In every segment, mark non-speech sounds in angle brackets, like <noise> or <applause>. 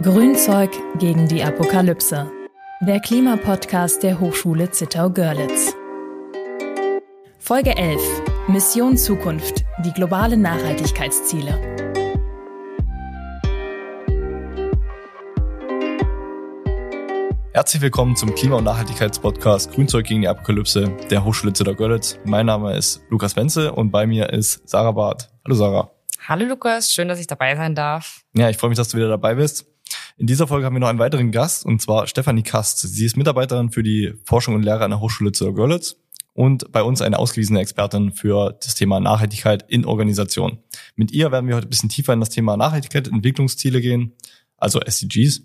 Grünzeug gegen die Apokalypse. Der Klimapodcast der Hochschule Zittau-Görlitz. Folge 11. Mission Zukunft. Die globalen Nachhaltigkeitsziele. Herzlich willkommen zum Klima- und Nachhaltigkeitspodcast Grünzeug gegen die Apokalypse der Hochschule Zittau-Görlitz. Mein Name ist Lukas Wenze und bei mir ist Sarah Barth. Hallo Sarah. Hallo Lukas, schön, dass ich dabei sein darf. Ja, ich freue mich, dass du wieder dabei bist. In dieser Folge haben wir noch einen weiteren Gast, und zwar Stefanie Kast. Sie ist Mitarbeiterin für die Forschung und Lehre an der Hochschule zu Görlitz und bei uns eine ausgewiesene Expertin für das Thema Nachhaltigkeit in Organisation. Mit ihr werden wir heute ein bisschen tiefer in das Thema Nachhaltigkeit, Entwicklungsziele gehen, also SDGs,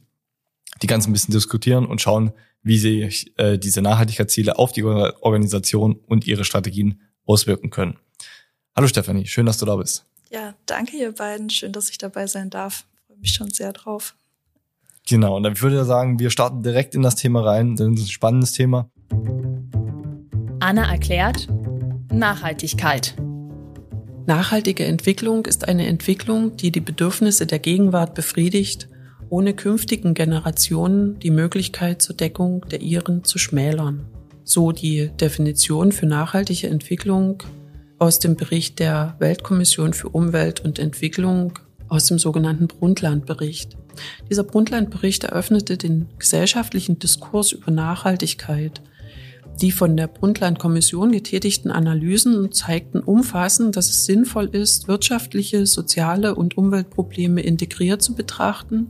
die ganz ein bisschen diskutieren und schauen, wie sich äh, diese Nachhaltigkeitsziele auf die Organisation und ihre Strategien auswirken können. Hallo Stefanie, schön, dass du da bist. Ja, danke ihr beiden. Schön, dass ich dabei sein darf. Freue mich schon sehr drauf. Genau, und dann würde ich sagen, wir starten direkt in das Thema rein, denn es ist ein spannendes Thema. Anna erklärt Nachhaltigkeit. Nachhaltige Entwicklung ist eine Entwicklung, die die Bedürfnisse der Gegenwart befriedigt, ohne künftigen Generationen die Möglichkeit zur Deckung der ihren zu schmälern. So die Definition für nachhaltige Entwicklung aus dem Bericht der Weltkommission für Umwelt und Entwicklung aus dem sogenannten Brundtland-Bericht. Dieser Brundtland-Bericht eröffnete den gesellschaftlichen Diskurs über Nachhaltigkeit. Die von der Brundtland-Kommission getätigten Analysen zeigten umfassend, dass es sinnvoll ist, wirtschaftliche, soziale und Umweltprobleme integriert zu betrachten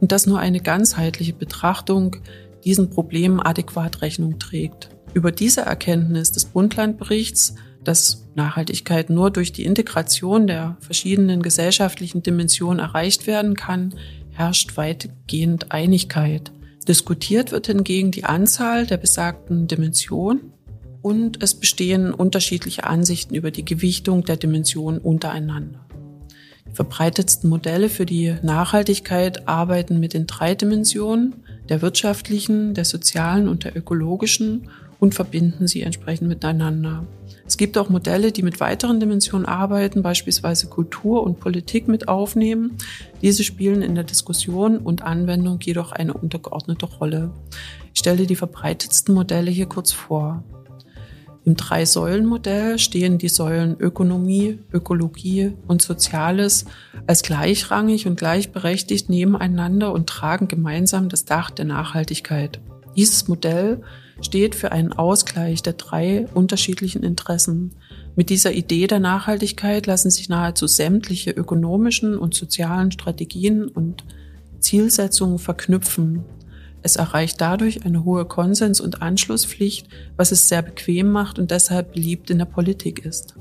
und dass nur eine ganzheitliche Betrachtung diesen Problemen adäquat Rechnung trägt. Über diese Erkenntnis des Brundtland-Berichts dass Nachhaltigkeit nur durch die Integration der verschiedenen gesellschaftlichen Dimensionen erreicht werden kann, herrscht weitgehend Einigkeit. Diskutiert wird hingegen die Anzahl der besagten Dimensionen und es bestehen unterschiedliche Ansichten über die Gewichtung der Dimensionen untereinander. Die verbreitetsten Modelle für die Nachhaltigkeit arbeiten mit den drei Dimensionen, der wirtschaftlichen, der sozialen und der ökologischen und verbinden sie entsprechend miteinander. Es gibt auch Modelle, die mit weiteren Dimensionen arbeiten, beispielsweise Kultur und Politik mit aufnehmen. Diese spielen in der Diskussion und Anwendung jedoch eine untergeordnete Rolle. Ich stelle die verbreitetsten Modelle hier kurz vor. Im Drei-Säulen-Modell stehen die Säulen Ökonomie, Ökologie und Soziales als gleichrangig und gleichberechtigt nebeneinander und tragen gemeinsam das Dach der Nachhaltigkeit. Dieses Modell steht für einen Ausgleich der drei unterschiedlichen Interessen. Mit dieser Idee der Nachhaltigkeit lassen sich nahezu sämtliche ökonomischen und sozialen Strategien und Zielsetzungen verknüpfen. Es erreicht dadurch eine hohe Konsens- und Anschlusspflicht, was es sehr bequem macht und deshalb beliebt in der Politik ist.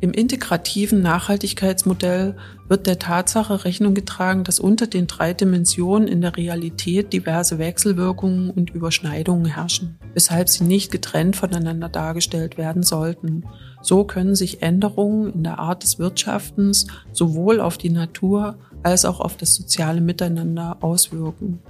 Im integrativen Nachhaltigkeitsmodell wird der Tatsache Rechnung getragen, dass unter den drei Dimensionen in der Realität diverse Wechselwirkungen und Überschneidungen herrschen, weshalb sie nicht getrennt voneinander dargestellt werden sollten. So können sich Änderungen in der Art des Wirtschaftens sowohl auf die Natur als auch auf das soziale Miteinander auswirken.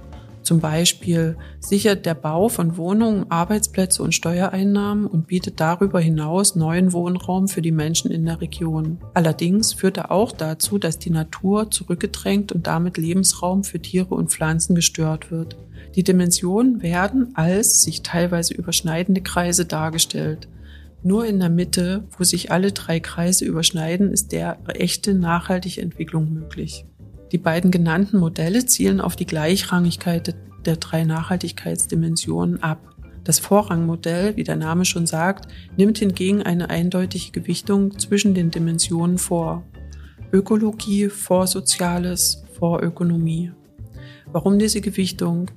Zum Beispiel sichert der Bau von Wohnungen Arbeitsplätze und Steuereinnahmen und bietet darüber hinaus neuen Wohnraum für die Menschen in der Region. Allerdings führt er auch dazu, dass die Natur zurückgedrängt und damit Lebensraum für Tiere und Pflanzen gestört wird. Die Dimensionen werden als sich teilweise überschneidende Kreise dargestellt. Nur in der Mitte, wo sich alle drei Kreise überschneiden, ist der echte nachhaltige Entwicklung möglich. Die beiden genannten Modelle zielen auf die Gleichrangigkeit der drei Nachhaltigkeitsdimensionen ab. Das Vorrangmodell, wie der Name schon sagt, nimmt hingegen eine eindeutige Gewichtung zwischen den Dimensionen vor. Ökologie vor Soziales vor Ökonomie. Warum diese Gewichtung?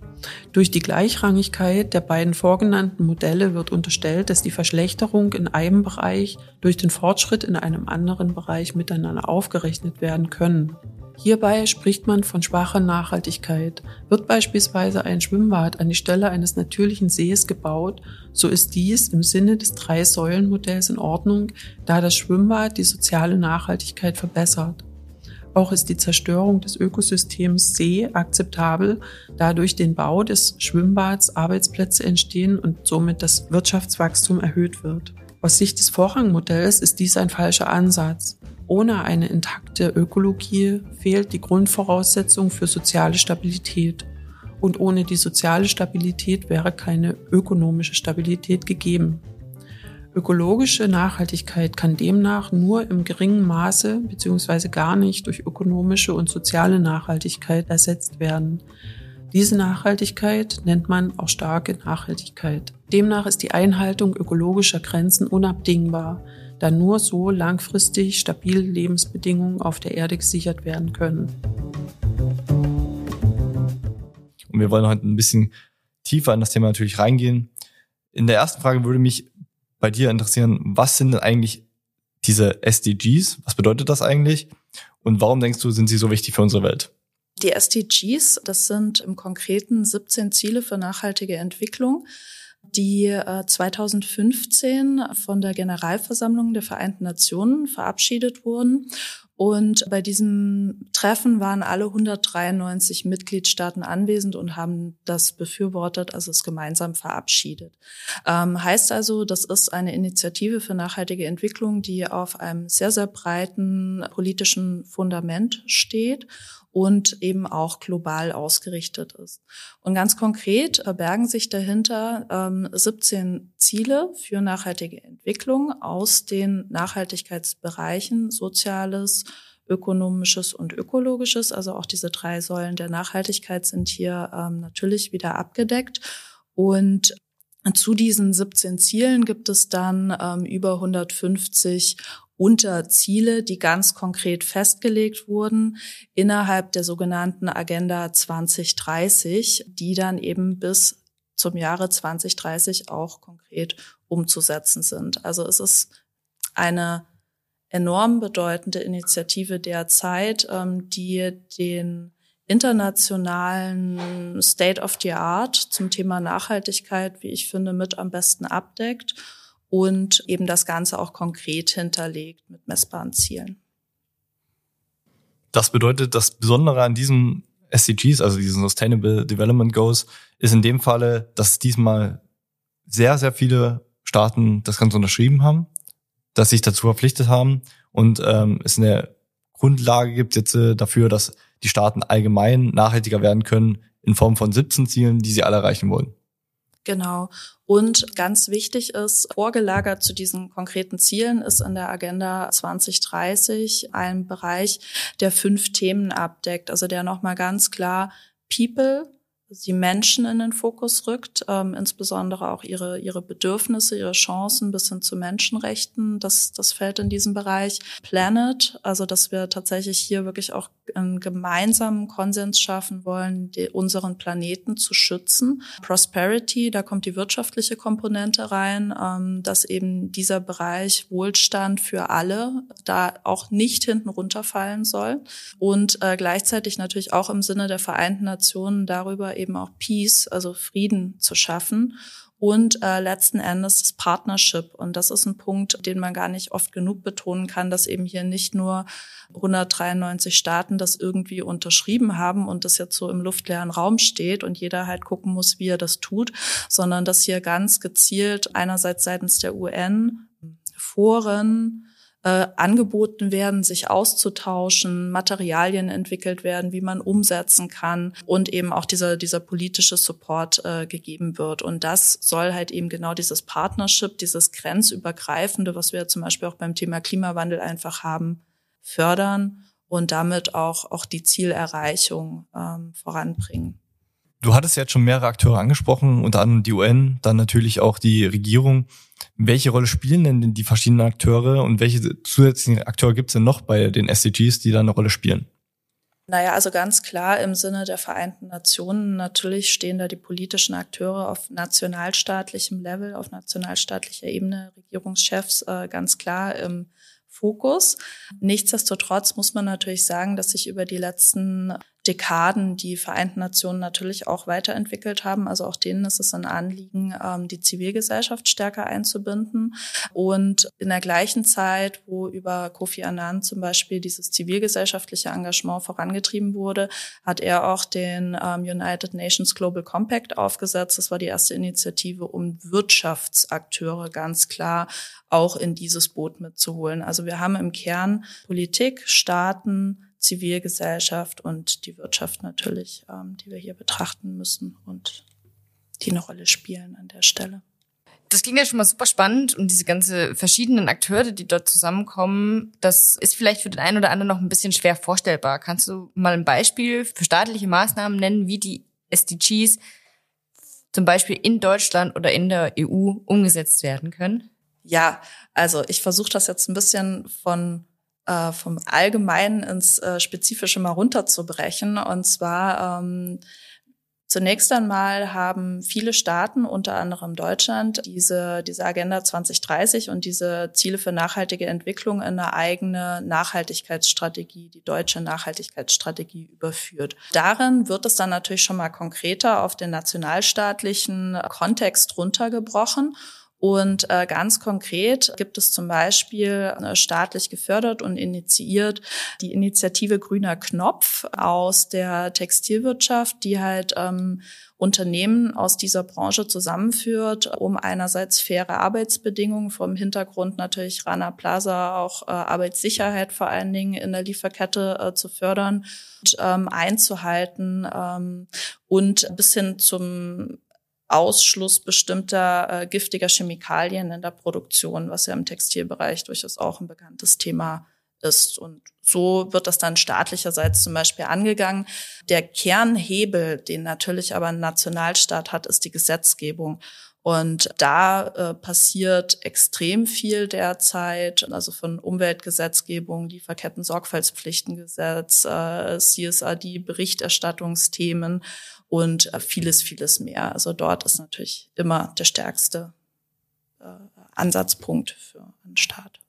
Durch die Gleichrangigkeit der beiden vorgenannten Modelle wird unterstellt, dass die Verschlechterung in einem Bereich durch den Fortschritt in einem anderen Bereich miteinander aufgerechnet werden können. Hierbei spricht man von schwacher Nachhaltigkeit. Wird beispielsweise ein Schwimmbad an die Stelle eines natürlichen Sees gebaut, so ist dies im Sinne des Drei-Säulen-Modells in Ordnung, da das Schwimmbad die soziale Nachhaltigkeit verbessert. Auch ist die Zerstörung des Ökosystems See akzeptabel, da durch den Bau des Schwimmbads Arbeitsplätze entstehen und somit das Wirtschaftswachstum erhöht wird. Aus Sicht des Vorrangmodells ist dies ein falscher Ansatz. Ohne eine intakte Ökologie fehlt die Grundvoraussetzung für soziale Stabilität. Und ohne die soziale Stabilität wäre keine ökonomische Stabilität gegeben. Ökologische Nachhaltigkeit kann demnach nur im geringen Maße bzw. gar nicht durch ökonomische und soziale Nachhaltigkeit ersetzt werden. Diese Nachhaltigkeit nennt man auch starke Nachhaltigkeit. Demnach ist die Einhaltung ökologischer Grenzen unabdingbar, da nur so langfristig stabile Lebensbedingungen auf der Erde gesichert werden können. Und wir wollen heute ein bisschen tiefer in das Thema natürlich reingehen. In der ersten Frage würde mich bei dir interessieren, was sind denn eigentlich diese SDGs? Was bedeutet das eigentlich? Und warum denkst du, sind sie so wichtig für unsere Welt? Die SDGs, das sind im Konkreten 17 Ziele für nachhaltige Entwicklung, die 2015 äh, von der Generalversammlung der Vereinten Nationen verabschiedet wurden und bei diesem Treffen waren alle 193 Mitgliedstaaten anwesend und haben das befürwortet, also es gemeinsam verabschiedet. Ähm, heißt also, das ist eine Initiative für nachhaltige Entwicklung, die auf einem sehr, sehr breiten politischen Fundament steht und eben auch global ausgerichtet ist. Und ganz konkret bergen sich dahinter ähm, 17 Ziele für nachhaltige Entwicklung aus den Nachhaltigkeitsbereichen Soziales, ökonomisches und ökologisches. Also auch diese drei Säulen der Nachhaltigkeit sind hier ähm, natürlich wieder abgedeckt. Und zu diesen 17 Zielen gibt es dann ähm, über 150 Unterziele, die ganz konkret festgelegt wurden innerhalb der sogenannten Agenda 2030, die dann eben bis zum Jahre 2030 auch konkret umzusetzen sind. Also es ist eine enorm bedeutende Initiative derzeit, ähm, die den internationalen State of the Art zum Thema Nachhaltigkeit, wie ich finde, mit am besten abdeckt und eben das Ganze auch konkret hinterlegt mit messbaren Zielen. Das bedeutet, das Besondere an diesen SDGs, also diesen Sustainable Development Goals, ist in dem Falle, dass diesmal sehr, sehr viele Staaten das Ganze unterschrieben haben, dass sich dazu verpflichtet haben und ähm, es eine Grundlage gibt jetzt äh, dafür, dass die Staaten allgemein nachhaltiger werden können in Form von 17 Zielen, die sie alle erreichen wollen. Genau. Und ganz wichtig ist, vorgelagert zu diesen konkreten Zielen ist in der Agenda 2030 ein Bereich, der fünf Themen abdeckt. Also der nochmal ganz klar People, die Menschen in den Fokus rückt, ähm, insbesondere auch ihre, ihre Bedürfnisse, ihre Chancen bis hin zu Menschenrechten. Das, das fällt in diesen Bereich. Planet, also dass wir tatsächlich hier wirklich auch einen gemeinsamen Konsens schaffen wollen, die, unseren Planeten zu schützen. Prosperity, da kommt die wirtschaftliche Komponente rein, ähm, dass eben dieser Bereich Wohlstand für alle da auch nicht hinten runterfallen soll. Und äh, gleichzeitig natürlich auch im Sinne der Vereinten Nationen darüber eben auch Peace, also Frieden zu schaffen und äh, letzten Endes das Partnership. Und das ist ein Punkt, den man gar nicht oft genug betonen kann, dass eben hier nicht nur 193 Staaten das irgendwie unterschrieben haben und das jetzt so im luftleeren Raum steht und jeder halt gucken muss, wie er das tut, sondern dass hier ganz gezielt einerseits seitens der UN Foren, äh, angeboten werden, sich auszutauschen, Materialien entwickelt werden, wie man umsetzen kann und eben auch dieser, dieser politische Support äh, gegeben wird. Und das soll halt eben genau dieses Partnership, dieses grenzübergreifende, was wir zum Beispiel auch beim Thema Klimawandel einfach haben, fördern und damit auch, auch die Zielerreichung ähm, voranbringen. Du hattest jetzt schon mehrere Akteure angesprochen, unter anderem die UN, dann natürlich auch die Regierung. Welche Rolle spielen denn die verschiedenen Akteure und welche zusätzlichen Akteure gibt es denn noch bei den SDGs, die da eine Rolle spielen? Naja, also ganz klar im Sinne der Vereinten Nationen. Natürlich stehen da die politischen Akteure auf nationalstaatlichem Level, auf nationalstaatlicher Ebene, Regierungschefs äh, ganz klar im Fokus. Nichtsdestotrotz muss man natürlich sagen, dass sich über die letzten Dekaden die Vereinten Nationen natürlich auch weiterentwickelt haben. Also auch denen ist es ein Anliegen, ähm, die Zivilgesellschaft stärker einzubinden. Und in der gleichen Zeit, wo über Kofi Annan zum Beispiel dieses zivilgesellschaftliche Engagement vorangetrieben wurde, hat er auch den ähm, United Nations Global Compact aufgesetzt. Das war die erste Initiative, um Wirtschaftsakteure ganz klar auch in dieses Boot mitzuholen. Also wir haben im Kern Politik, Staaten, Zivilgesellschaft und die Wirtschaft natürlich, ähm, die wir hier betrachten müssen und die eine Rolle spielen an der Stelle. Das klingt ja schon mal super spannend und diese ganze verschiedenen Akteure, die dort zusammenkommen, das ist vielleicht für den einen oder anderen noch ein bisschen schwer vorstellbar. Kannst du mal ein Beispiel für staatliche Maßnahmen nennen, wie die SDGs zum Beispiel in Deutschland oder in der EU umgesetzt werden können? Ja, also ich versuche das jetzt ein bisschen von äh, vom Allgemeinen ins äh, Spezifische mal runterzubrechen. Und zwar ähm, Zunächst einmal haben viele Staaten, unter anderem Deutschland, diese, diese Agenda 2030 und diese Ziele für nachhaltige Entwicklung in eine eigene Nachhaltigkeitsstrategie, die deutsche Nachhaltigkeitsstrategie überführt. Darin wird es dann natürlich schon mal konkreter auf den nationalstaatlichen Kontext runtergebrochen. Und äh, ganz konkret gibt es zum Beispiel äh, staatlich gefördert und initiiert die Initiative Grüner Knopf aus der Textilwirtschaft, die halt ähm, Unternehmen aus dieser Branche zusammenführt, um einerseits faire Arbeitsbedingungen vom Hintergrund natürlich Rana Plaza auch äh, Arbeitssicherheit vor allen Dingen in der Lieferkette äh, zu fördern und ähm, einzuhalten ähm, und bis hin zum Ausschluss bestimmter äh, giftiger Chemikalien in der Produktion, was ja im Textilbereich durchaus auch ein bekanntes Thema ist. Und so wird das dann staatlicherseits zum Beispiel angegangen. Der Kernhebel, den natürlich aber ein Nationalstaat hat, ist die Gesetzgebung. Und da äh, passiert extrem viel derzeit, also von Umweltgesetzgebung, Lieferketten-Sorgfaltspflichtengesetz, äh, CSRD, Berichterstattungsthemen und äh, vieles, vieles mehr. Also dort ist natürlich immer der stärkste äh, Ansatzpunkt für einen Staat.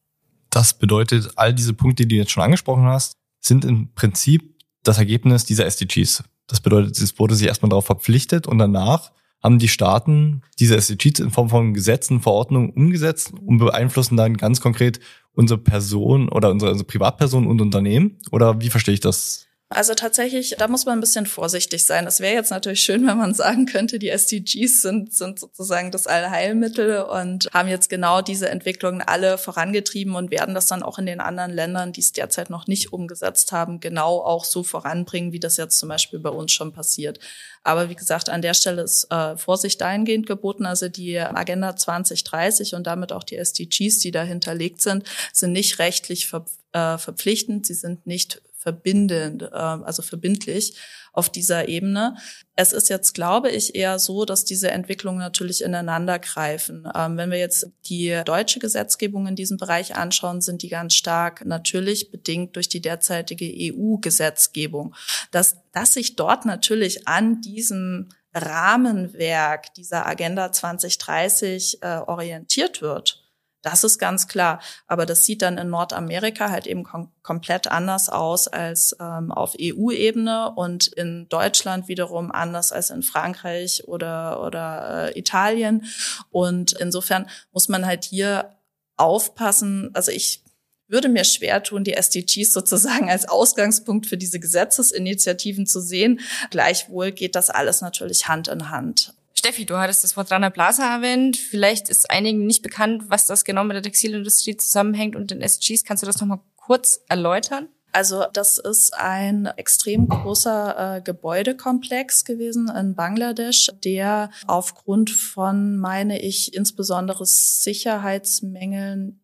Das bedeutet, all diese Punkte, die du jetzt schon angesprochen hast, sind im Prinzip das Ergebnis dieser SDGs. Das bedeutet, es wurde sich erstmal darauf verpflichtet und danach haben die Staaten diese SDGs in Form von Gesetzen, Verordnungen umgesetzt und beeinflussen dann ganz konkret unsere Person oder unsere, unsere Privatperson und Unternehmen? Oder wie verstehe ich das? Also tatsächlich, da muss man ein bisschen vorsichtig sein. Es wäre jetzt natürlich schön, wenn man sagen könnte, die SDGs sind, sind sozusagen das Allheilmittel und haben jetzt genau diese Entwicklungen alle vorangetrieben und werden das dann auch in den anderen Ländern, die es derzeit noch nicht umgesetzt haben, genau auch so voranbringen, wie das jetzt zum Beispiel bei uns schon passiert. Aber wie gesagt, an der Stelle ist äh, Vorsicht dahingehend geboten. Also die Agenda 2030 und damit auch die SDGs, die dahinterlegt sind, sind nicht rechtlich ver äh, verpflichtend. Sie sind nicht verbindend, äh, also verbindlich auf dieser Ebene. Es ist jetzt, glaube ich, eher so, dass diese Entwicklungen natürlich ineinander greifen. Ähm, wenn wir jetzt die deutsche Gesetzgebung in diesem Bereich anschauen, sind die ganz stark natürlich bedingt durch die derzeitige EU-Gesetzgebung. Dass, dass sich dort natürlich an diesem Rahmenwerk dieser Agenda 2030 äh, orientiert wird, das ist ganz klar. Aber das sieht dann in Nordamerika halt eben kom komplett anders aus als ähm, auf EU-Ebene und in Deutschland wiederum anders als in Frankreich oder, oder äh, Italien. Und insofern muss man halt hier aufpassen. Also ich würde mir schwer tun, die SDGs sozusagen als Ausgangspunkt für diese Gesetzesinitiativen zu sehen. Gleichwohl geht das alles natürlich Hand in Hand. Steffi, du hattest das Wort Rana Plaza erwähnt. Vielleicht ist einigen nicht bekannt, was das genau mit der Textilindustrie zusammenhängt und den SGs. Kannst du das nochmal kurz erläutern? Also das ist ein extrem großer äh, Gebäudekomplex gewesen in Bangladesch, der aufgrund von, meine ich, insbesondere Sicherheitsmängeln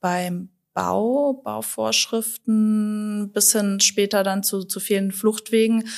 beim Bau, Bauvorschriften bis hin später dann zu, zu vielen Fluchtwegen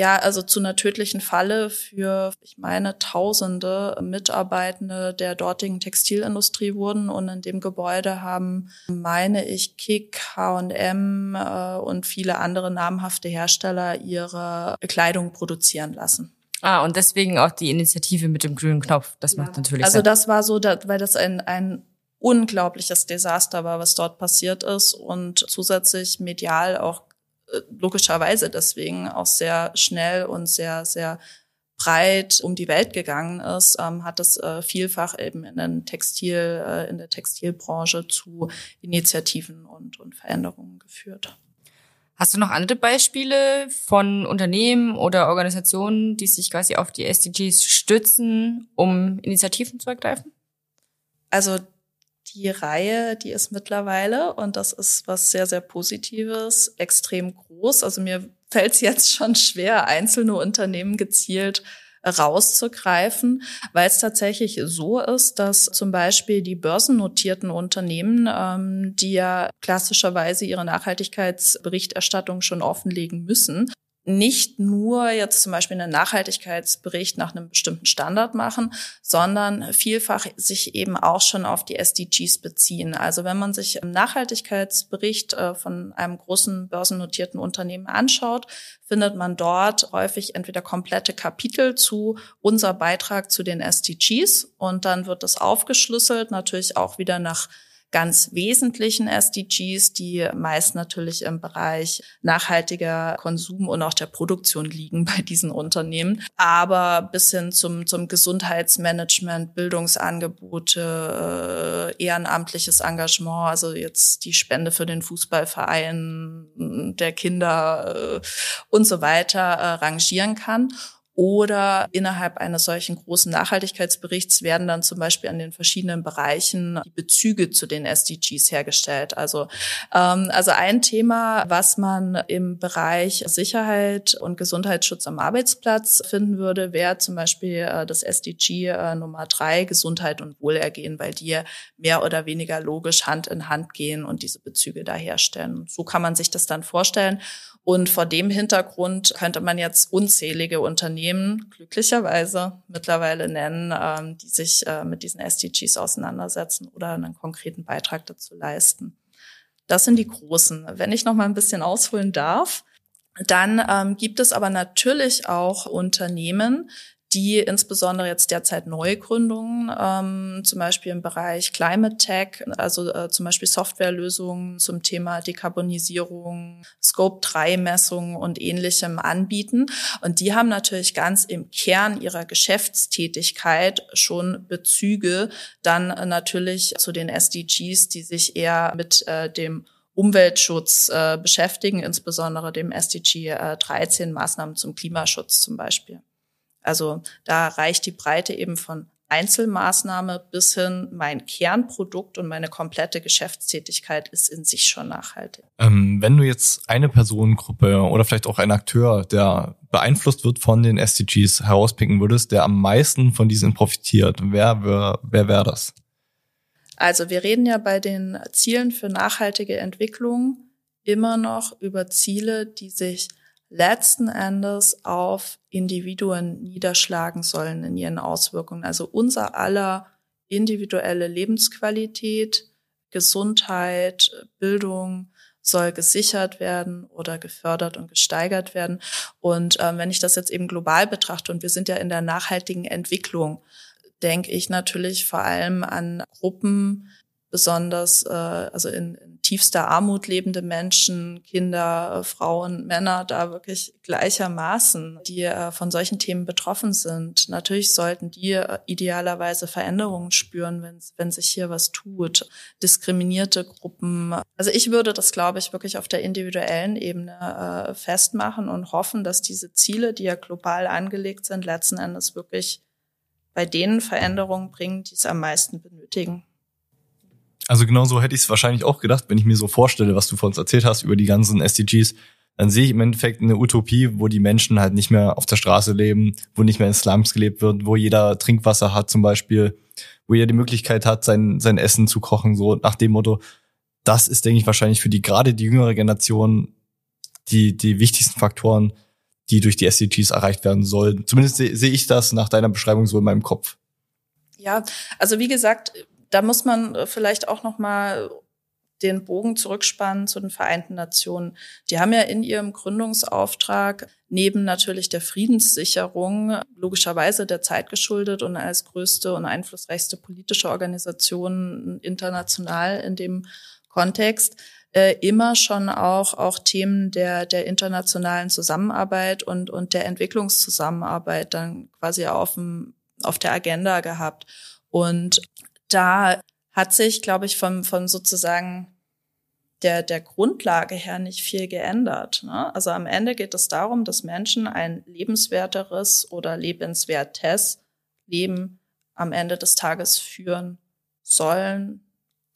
ja, also zu einer tödlichen Falle für, ich meine, tausende Mitarbeitende der dortigen Textilindustrie wurden. Und in dem Gebäude haben, meine ich, Kick, H&M äh, und viele andere namhafte Hersteller ihre Kleidung produzieren lassen. Ah, und deswegen auch die Initiative mit dem grünen Knopf. Das ja. macht natürlich also Sinn. Also das war so, weil das ein, ein unglaubliches Desaster war, was dort passiert ist und zusätzlich medial auch logischerweise deswegen auch sehr schnell und sehr, sehr breit um die Welt gegangen ist, ähm, hat es äh, vielfach eben in, den Textil, äh, in der Textilbranche zu Initiativen und, und Veränderungen geführt. Hast du noch andere Beispiele von Unternehmen oder Organisationen, die sich quasi auf die SDGs stützen, um Initiativen zu ergreifen? Also die Reihe, die ist mittlerweile, und das ist was sehr, sehr Positives, extrem groß. Also mir fällt es jetzt schon schwer, einzelne Unternehmen gezielt rauszugreifen, weil es tatsächlich so ist, dass zum Beispiel die börsennotierten Unternehmen, ähm, die ja klassischerweise ihre Nachhaltigkeitsberichterstattung schon offenlegen müssen, nicht nur jetzt zum Beispiel einen Nachhaltigkeitsbericht nach einem bestimmten Standard machen, sondern vielfach sich eben auch schon auf die SDGs beziehen. Also wenn man sich einen Nachhaltigkeitsbericht äh, von einem großen börsennotierten Unternehmen anschaut, findet man dort häufig entweder komplette Kapitel zu unser Beitrag zu den SDGs und dann wird das aufgeschlüsselt, natürlich auch wieder nach ganz wesentlichen SDGs, die meist natürlich im Bereich nachhaltiger Konsum und auch der Produktion liegen bei diesen Unternehmen. Aber bis hin zum, zum Gesundheitsmanagement, Bildungsangebote, äh, ehrenamtliches Engagement, also jetzt die Spende für den Fußballverein der Kinder äh, und so weiter äh, rangieren kann. Oder innerhalb eines solchen großen Nachhaltigkeitsberichts werden dann zum Beispiel an den verschiedenen Bereichen die Bezüge zu den SDGs hergestellt. Also, ähm, also ein Thema, was man im Bereich Sicherheit und Gesundheitsschutz am Arbeitsplatz finden würde, wäre zum Beispiel äh, das SDG äh, Nummer drei, Gesundheit und Wohlergehen, weil die mehr oder weniger logisch Hand in Hand gehen und diese Bezüge da herstellen. So kann man sich das dann vorstellen. Und vor dem Hintergrund könnte man jetzt unzählige Unternehmen glücklicherweise mittlerweile nennen, ähm, die sich äh, mit diesen SDGs auseinandersetzen oder einen konkreten Beitrag dazu leisten. Das sind die großen. Wenn ich noch mal ein bisschen ausholen darf, dann ähm, gibt es aber natürlich auch Unternehmen, die insbesondere jetzt derzeit Neugründungen, ähm, zum Beispiel im Bereich Climate Tech, also äh, zum Beispiel Softwarelösungen zum Thema Dekarbonisierung, Scope-3-Messungen und ähnlichem anbieten. Und die haben natürlich ganz im Kern ihrer Geschäftstätigkeit schon Bezüge dann natürlich zu den SDGs, die sich eher mit äh, dem Umweltschutz äh, beschäftigen, insbesondere dem SDG äh, 13 Maßnahmen zum Klimaschutz zum Beispiel. Also da reicht die Breite eben von Einzelmaßnahme bis hin mein Kernprodukt und meine komplette Geschäftstätigkeit ist in sich schon nachhaltig. Ähm, wenn du jetzt eine Personengruppe oder vielleicht auch ein Akteur, der beeinflusst wird von den SDGs, herauspicken würdest, der am meisten von diesen profitiert, wer, wer, wer wäre das? Also wir reden ja bei den Zielen für nachhaltige Entwicklung immer noch über Ziele, die sich letzten Endes auf Individuen niederschlagen sollen in ihren Auswirkungen. Also unser aller individuelle Lebensqualität, Gesundheit, Bildung soll gesichert werden oder gefördert und gesteigert werden. Und äh, wenn ich das jetzt eben global betrachte, und wir sind ja in der nachhaltigen Entwicklung, denke ich natürlich vor allem an Gruppen, besonders äh, also in, in tiefster Armut lebende Menschen, Kinder, äh, Frauen, Männer da wirklich gleichermaßen, die äh, von solchen Themen betroffen sind. Natürlich sollten die äh, idealerweise Veränderungen spüren, wenn, wenn sich hier was tut. Diskriminierte Gruppen. Also ich würde das, glaube ich, wirklich auf der individuellen Ebene festmachen und hoffen, dass diese Ziele, die ja global angelegt sind, letzten Endes wirklich bei denen Veränderungen bringen, die es am meisten benötigen. Also genau so hätte ich es wahrscheinlich auch gedacht, wenn ich mir so vorstelle, was du vor uns erzählt hast über die ganzen SDGs. Dann sehe ich im Endeffekt eine Utopie, wo die Menschen halt nicht mehr auf der Straße leben, wo nicht mehr in Slums gelebt wird, wo jeder Trinkwasser hat zum Beispiel, wo jeder die Möglichkeit hat, sein, sein Essen zu kochen, so nach dem Motto. Das ist, denke ich, wahrscheinlich für die gerade die jüngere Generation die, die wichtigsten Faktoren, die durch die SDGs erreicht werden sollen. Zumindest sehe seh ich das nach deiner Beschreibung so in meinem Kopf. Ja, also wie gesagt, da muss man äh, vielleicht auch noch mal den Bogen zurückspannen zu den Vereinten Nationen. Die haben ja in ihrem Gründungsauftrag neben natürlich der Friedenssicherung logischerweise der Zeit geschuldet und als größte und einflussreichste politische Organisation international in dem Kontext äh, immer schon auch, auch Themen der, der internationalen Zusammenarbeit und, und der Entwicklungszusammenarbeit dann quasi auf, dem, auf der Agenda gehabt. Und da hat sich, glaube ich, vom, vom sozusagen der, der Grundlage her nicht viel geändert. Ne? Also am Ende geht es darum, dass Menschen ein lebenswerteres oder lebenswertes Leben am Ende des Tages führen sollen,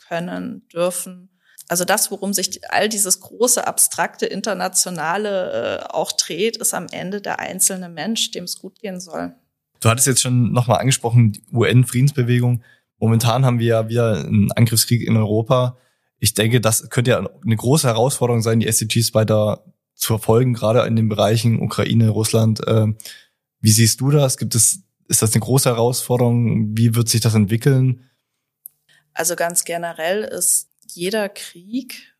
können, dürfen. Also das, worum sich all dieses große, abstrakte, internationale äh, auch dreht, ist am Ende der einzelne Mensch, dem es gut gehen soll. Du hattest jetzt schon nochmal angesprochen, die UN-Friedensbewegung. Momentan haben wir ja wieder einen Angriffskrieg in Europa ich denke, das könnte ja eine große Herausforderung sein, die SDGs weiter zu verfolgen, gerade in den Bereichen Ukraine, Russland. Ähm, wie siehst du das? Gibt es, ist das eine große Herausforderung? Wie wird sich das entwickeln? Also ganz generell ist jeder Krieg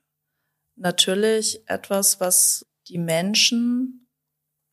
natürlich etwas, was die Menschen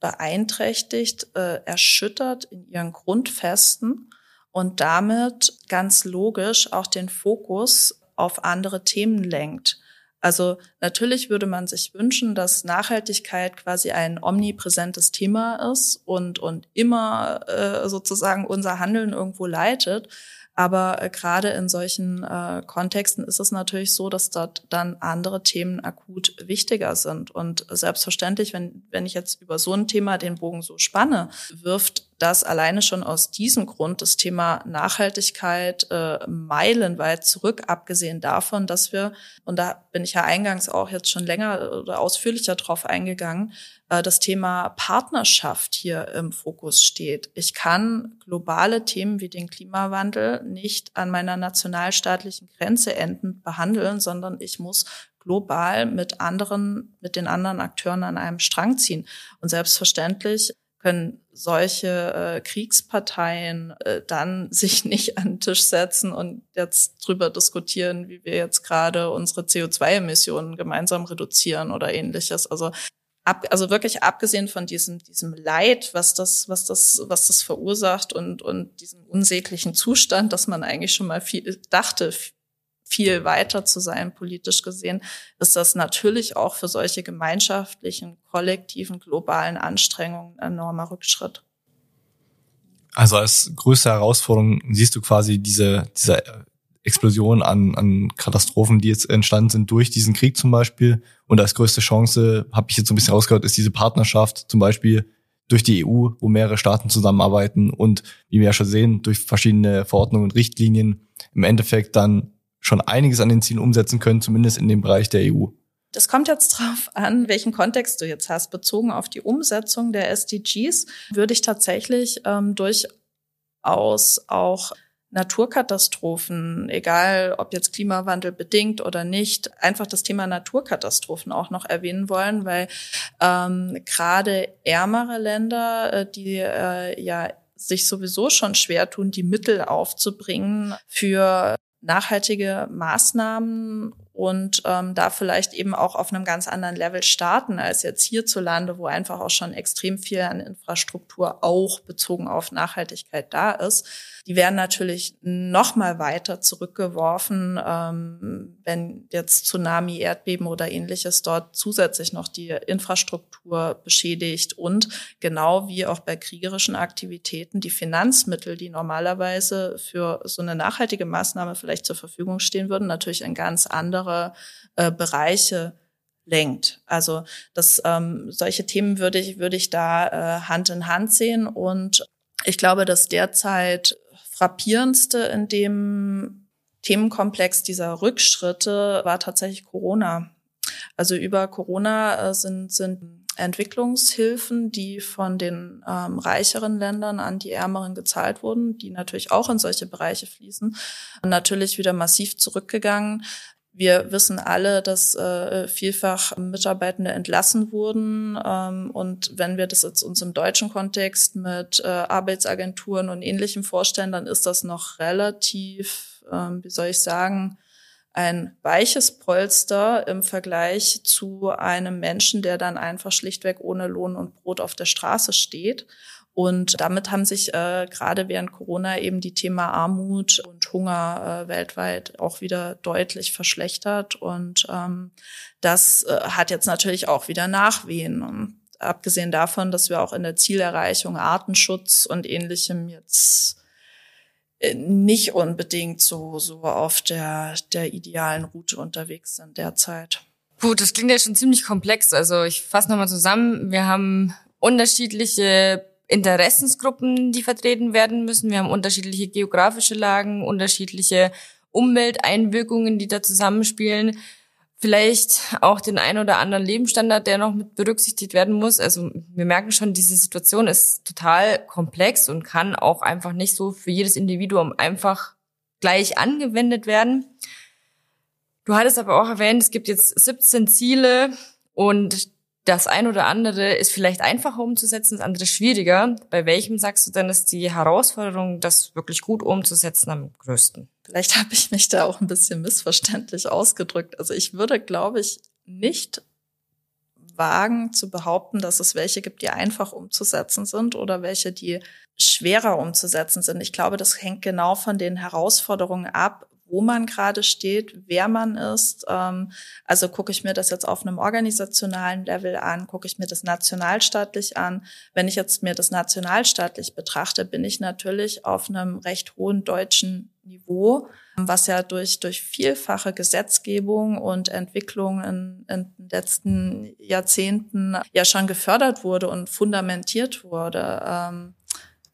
beeinträchtigt, äh, erschüttert in ihren Grundfesten und damit ganz logisch auch den Fokus auf andere Themen lenkt. Also natürlich würde man sich wünschen, dass Nachhaltigkeit quasi ein omnipräsentes Thema ist und, und immer äh, sozusagen unser Handeln irgendwo leitet. Aber äh, gerade in solchen äh, Kontexten ist es natürlich so, dass dort dann andere Themen akut wichtiger sind. Und selbstverständlich, wenn, wenn ich jetzt über so ein Thema den Bogen so spanne, wirft das alleine schon aus diesem Grund das Thema Nachhaltigkeit äh, meilenweit zurück, abgesehen davon, dass wir, und da bin ich ja eingangs auch jetzt schon länger oder ausführlicher drauf eingegangen, äh, das Thema Partnerschaft hier im Fokus steht. Ich kann globale Themen wie den Klimawandel nicht an meiner nationalstaatlichen Grenze endend behandeln, sondern ich muss global mit anderen, mit den anderen Akteuren an einem Strang ziehen. Und selbstverständlich können solche äh, Kriegsparteien äh, dann <laughs> sich nicht an den Tisch setzen und jetzt drüber diskutieren, wie wir jetzt gerade unsere CO2-Emissionen gemeinsam reduzieren oder ähnliches. Also ab, also wirklich abgesehen von diesem diesem Leid, was das was das was das verursacht und und diesem unsäglichen Zustand, dass man eigentlich schon mal viel dachte, viel weiter zu sein, politisch gesehen, ist das natürlich auch für solche gemeinschaftlichen, kollektiven, globalen Anstrengungen ein enormer Rückschritt. Also als größte Herausforderung siehst du quasi diese, diese Explosion an, an Katastrophen, die jetzt entstanden sind durch diesen Krieg zum Beispiel. Und als größte Chance, habe ich jetzt so ein bisschen rausgehört, ist diese Partnerschaft zum Beispiel durch die EU, wo mehrere Staaten zusammenarbeiten und wie wir ja schon sehen, durch verschiedene Verordnungen und Richtlinien im Endeffekt dann schon einiges an den Zielen umsetzen können, zumindest in dem Bereich der EU. Das kommt jetzt drauf an, welchen Kontext du jetzt hast. Bezogen auf die Umsetzung der SDGs würde ich tatsächlich ähm, durchaus auch Naturkatastrophen, egal ob jetzt Klimawandel bedingt oder nicht, einfach das Thema Naturkatastrophen auch noch erwähnen wollen, weil ähm, gerade ärmere Länder, äh, die äh, ja sich sowieso schon schwer tun, die Mittel aufzubringen für nachhaltige Maßnahmen und ähm, da vielleicht eben auch auf einem ganz anderen Level starten als jetzt hierzulande, wo einfach auch schon extrem viel an Infrastruktur auch bezogen auf Nachhaltigkeit da ist. Die werden natürlich noch mal weiter zurückgeworfen, ähm, wenn jetzt Tsunami, Erdbeben oder ähnliches dort zusätzlich noch die Infrastruktur beschädigt und genau wie auch bei kriegerischen Aktivitäten die Finanzmittel, die normalerweise für so eine nachhaltige Maßnahme vielleicht zur Verfügung stehen würden, natürlich in ganz andere äh, Bereiche lenkt. Also das ähm, solche Themen würde ich würde ich da äh, Hand in Hand sehen und ich glaube, dass derzeit frappierendste in dem Themenkomplex dieser Rückschritte war tatsächlich Corona. Also über Corona äh, sind, sind Entwicklungshilfen, die von den ähm, reicheren Ländern an die ärmeren gezahlt wurden, die natürlich auch in solche Bereiche fließen, natürlich wieder massiv zurückgegangen. Wir wissen alle, dass äh, vielfach Mitarbeitende entlassen wurden. Ähm, und wenn wir das jetzt uns im deutschen Kontext mit äh, Arbeitsagenturen und Ähnlichem vorstellen, dann ist das noch relativ, ähm, wie soll ich sagen, ein weiches Polster im Vergleich zu einem Menschen, der dann einfach schlichtweg ohne Lohn und Brot auf der Straße steht. Und damit haben sich äh, gerade während Corona eben die Thema Armut und Hunger äh, weltweit auch wieder deutlich verschlechtert. Und ähm, das äh, hat jetzt natürlich auch wieder Nachwehen. Und abgesehen davon, dass wir auch in der Zielerreichung Artenschutz und ähnlichem jetzt äh, nicht unbedingt so, so auf der, der idealen Route unterwegs sind derzeit. Gut, das klingt ja schon ziemlich komplex. Also ich fasse nochmal zusammen. Wir haben unterschiedliche Interessensgruppen, die vertreten werden müssen. Wir haben unterschiedliche geografische Lagen, unterschiedliche Umwelteinwirkungen, die da zusammenspielen. Vielleicht auch den ein oder anderen Lebensstandard, der noch mit berücksichtigt werden muss. Also wir merken schon, diese Situation ist total komplex und kann auch einfach nicht so für jedes Individuum einfach gleich angewendet werden. Du hattest aber auch erwähnt, es gibt jetzt 17 Ziele und das ein oder andere ist vielleicht einfacher umzusetzen, das andere schwieriger. Bei welchem sagst du denn, ist die Herausforderung, das wirklich gut umzusetzen, am größten? Vielleicht habe ich mich da auch ein bisschen missverständlich ausgedrückt. Also ich würde, glaube ich, nicht wagen zu behaupten, dass es welche gibt, die einfach umzusetzen sind oder welche, die schwerer umzusetzen sind. Ich glaube, das hängt genau von den Herausforderungen ab, wo man gerade steht, wer man ist. Ähm, also gucke ich mir das jetzt auf einem organisationalen Level an, gucke ich mir das nationalstaatlich an. Wenn ich jetzt mir das nationalstaatlich betrachte, bin ich natürlich auf einem recht hohen deutschen Niveau, was ja durch, durch vielfache Gesetzgebung und Entwicklung in, in den letzten Jahrzehnten ja schon gefördert wurde und fundamentiert wurde. Ähm,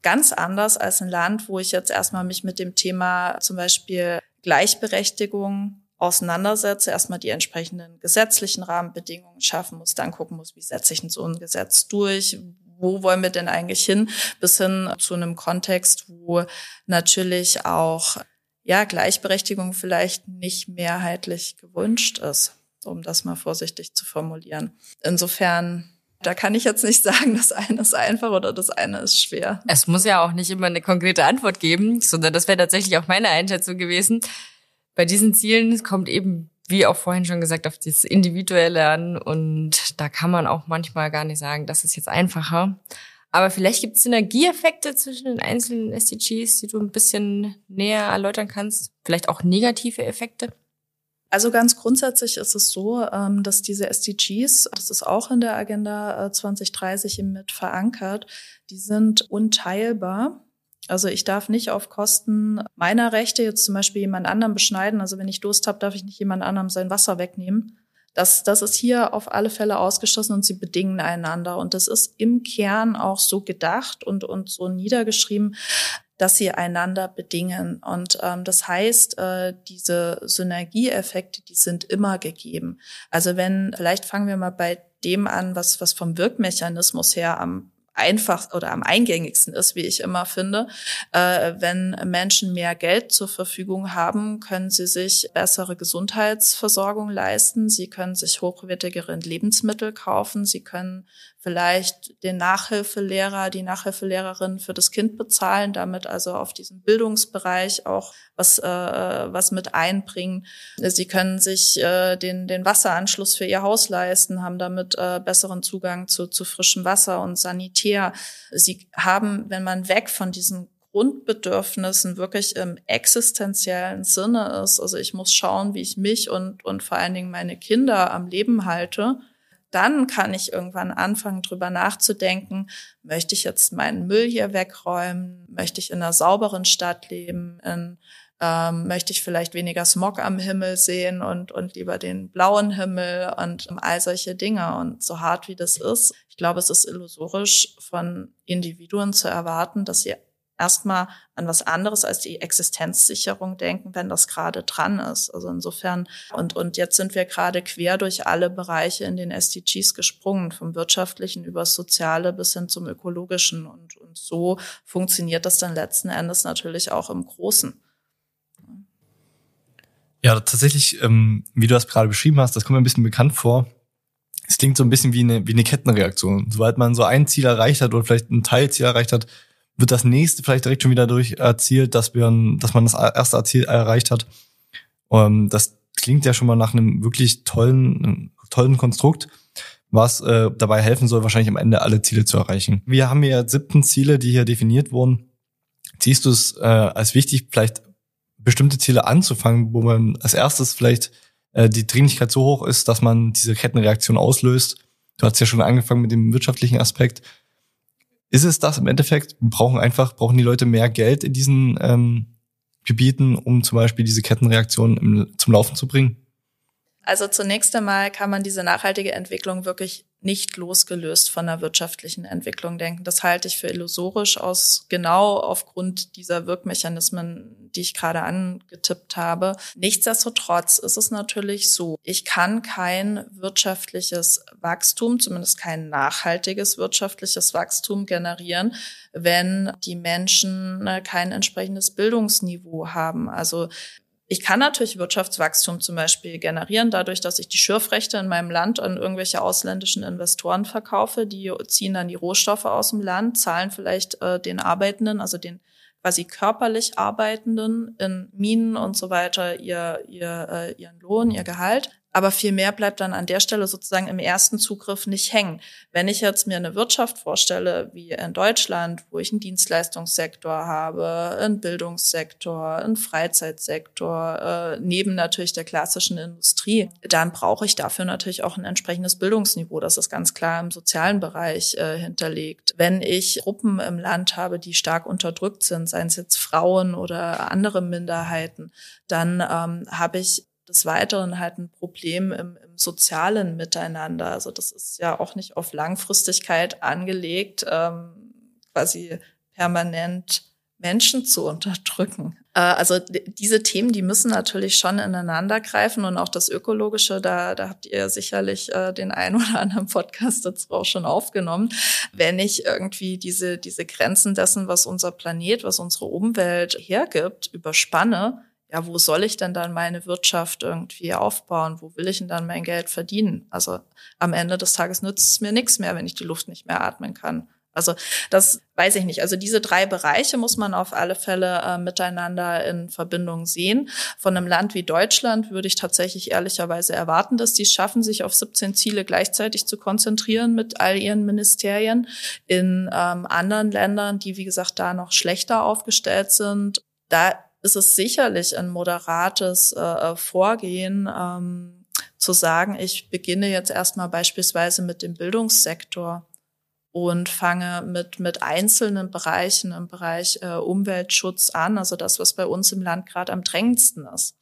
ganz anders als ein Land, wo ich jetzt erstmal mich mit dem Thema zum Beispiel Gleichberechtigung auseinandersetze, erstmal die entsprechenden gesetzlichen Rahmenbedingungen schaffen muss, dann gucken muss, wie setze ich so ein Gesetz durch, wo wollen wir denn eigentlich hin, bis hin zu einem Kontext, wo natürlich auch ja Gleichberechtigung vielleicht nicht mehrheitlich gewünscht ist, um das mal vorsichtig zu formulieren. Insofern da kann ich jetzt nicht <laughs> sagen, das eine ist einfach oder das eine ist schwer. Es muss ja auch nicht immer eine konkrete Antwort geben, sondern das wäre tatsächlich auch meine Einschätzung gewesen. Bei diesen Zielen kommt eben, wie auch vorhin schon gesagt, auf das Individuelle an und da kann man auch manchmal gar nicht sagen, das ist jetzt einfacher. Aber vielleicht gibt es Synergieeffekte zwischen den einzelnen SDGs, die du ein bisschen näher erläutern kannst. Vielleicht auch negative Effekte. Also ganz grundsätzlich ist es so, ähm, dass diese SDGs, das ist auch in der Agenda 2030 äh, mit verankert, die sind unteilbar. Also ich darf nicht auf Kosten meiner Rechte jetzt zum Beispiel jemand anderem beschneiden. Also wenn ich Durst habe, darf ich nicht jemand anderem sein Wasser wegnehmen. Das, das ist hier auf alle Fälle ausgeschlossen und sie bedingen einander. Und das ist im Kern auch so gedacht und, und so niedergeschrieben, dass sie einander bedingen. Und ähm, das heißt, äh, diese Synergieeffekte, die sind immer gegeben. Also wenn, vielleicht fangen wir mal bei dem an, was, was vom Wirkmechanismus her am einfach oder am eingängigsten ist, wie ich immer finde. Äh, wenn Menschen mehr Geld zur Verfügung haben, können sie sich bessere Gesundheitsversorgung leisten, sie können sich hochwertigere Lebensmittel kaufen, sie können vielleicht den Nachhilfelehrer, die Nachhilfelehrerin für das Kind bezahlen, damit also auf diesen Bildungsbereich auch was, äh, was mit einbringen. Sie können sich äh, den, den Wasseranschluss für ihr Haus leisten, haben damit äh, besseren Zugang zu, zu frischem Wasser und Sanitär. Sie haben, wenn man weg von diesen Grundbedürfnissen wirklich im existenziellen Sinne ist. Also ich muss schauen, wie ich mich und, und vor allen Dingen meine Kinder am Leben halte dann kann ich irgendwann anfangen, drüber nachzudenken, möchte ich jetzt meinen Müll hier wegräumen, möchte ich in einer sauberen Stadt leben, in, ähm, möchte ich vielleicht weniger Smog am Himmel sehen und, und lieber den blauen Himmel und all solche Dinge. Und so hart wie das ist, ich glaube, es ist illusorisch von Individuen zu erwarten, dass sie erstmal an was anderes als die Existenzsicherung denken, wenn das gerade dran ist. Also insofern, und, und jetzt sind wir gerade quer durch alle Bereiche in den SDGs gesprungen, vom wirtschaftlichen über das Soziale bis hin zum ökologischen. Und, und so funktioniert das dann letzten Endes natürlich auch im Großen. Ja, tatsächlich, ähm, wie du das gerade beschrieben hast, das kommt mir ein bisschen bekannt vor. Es klingt so ein bisschen wie eine, wie eine Kettenreaktion. Sobald man so ein Ziel erreicht hat oder vielleicht ein Teilziel erreicht hat, wird das nächste vielleicht direkt schon wieder durch erzielt, dass wir, dass man das erste Ziel erreicht hat. Ähm, das klingt ja schon mal nach einem wirklich tollen, tollen Konstrukt, was äh, dabei helfen soll, wahrscheinlich am Ende alle Ziele zu erreichen. Wir haben ja 17 Ziele, die hier definiert wurden. Siehst du es äh, als wichtig, vielleicht bestimmte Ziele anzufangen, wo man als erstes vielleicht äh, die Dringlichkeit so hoch ist, dass man diese Kettenreaktion auslöst? Du hast ja schon angefangen mit dem wirtschaftlichen Aspekt. Ist es das im Endeffekt? Brauchen einfach, brauchen die Leute mehr Geld in diesen ähm, Gebieten, um zum Beispiel diese Kettenreaktion im, zum Laufen zu bringen? Also zunächst einmal kann man diese nachhaltige Entwicklung wirklich nicht losgelöst von der wirtschaftlichen Entwicklung denken. Das halte ich für illusorisch aus genau aufgrund dieser Wirkmechanismen, die ich gerade angetippt habe. Nichtsdestotrotz ist es natürlich so, ich kann kein wirtschaftliches Wachstum, zumindest kein nachhaltiges wirtschaftliches Wachstum generieren, wenn die Menschen äh, kein entsprechendes Bildungsniveau haben. Also ich kann natürlich Wirtschaftswachstum zum Beispiel generieren, dadurch, dass ich die Schürfrechte in meinem Land an irgendwelche ausländischen Investoren verkaufe. Die ziehen dann die Rohstoffe aus dem Land, zahlen vielleicht äh, den Arbeitenden, also den quasi körperlich Arbeitenden in Minen und so weiter ihr, ihr, äh, ihren Lohn, ihr Gehalt aber viel mehr bleibt dann an der Stelle sozusagen im ersten Zugriff nicht hängen. Wenn ich jetzt mir eine Wirtschaft vorstelle, wie in Deutschland, wo ich einen Dienstleistungssektor habe, einen Bildungssektor, einen Freizeitsektor, äh, neben natürlich der klassischen Industrie, dann brauche ich dafür natürlich auch ein entsprechendes Bildungsniveau. Das ist ganz klar im sozialen Bereich äh, hinterlegt. Wenn ich Gruppen im Land habe, die stark unterdrückt sind, seien es jetzt Frauen oder andere Minderheiten, dann ähm, habe ich des Weiteren halt ein Problem im, im sozialen Miteinander. Also das ist ja auch nicht auf Langfristigkeit angelegt, ähm, quasi permanent Menschen zu unterdrücken. Äh, also diese Themen, die müssen natürlich schon ineinander greifen und auch das Ökologische, da, da habt ihr sicherlich äh, den einen oder anderen Podcast dazu auch schon aufgenommen. Wenn ich irgendwie diese, diese Grenzen dessen, was unser Planet, was unsere Umwelt hergibt, überspanne, ja, wo soll ich denn dann meine Wirtschaft irgendwie aufbauen? Wo will ich denn dann mein Geld verdienen? Also am Ende des Tages nützt es mir nichts mehr, wenn ich die Luft nicht mehr atmen kann. Also das weiß ich nicht. Also diese drei Bereiche muss man auf alle Fälle äh, miteinander in Verbindung sehen. Von einem Land wie Deutschland würde ich tatsächlich ehrlicherweise erwarten, dass die schaffen, sich auf 17 Ziele gleichzeitig zu konzentrieren mit all ihren Ministerien. In ähm, anderen Ländern, die wie gesagt da noch schlechter aufgestellt sind, da ist es sicherlich ein moderates äh, äh, Vorgehen, ähm, zu sagen, ich beginne jetzt erstmal beispielsweise mit dem Bildungssektor und fange mit, mit einzelnen Bereichen im Bereich äh, Umweltschutz an, also das, was bei uns im Land gerade am drängendsten ist.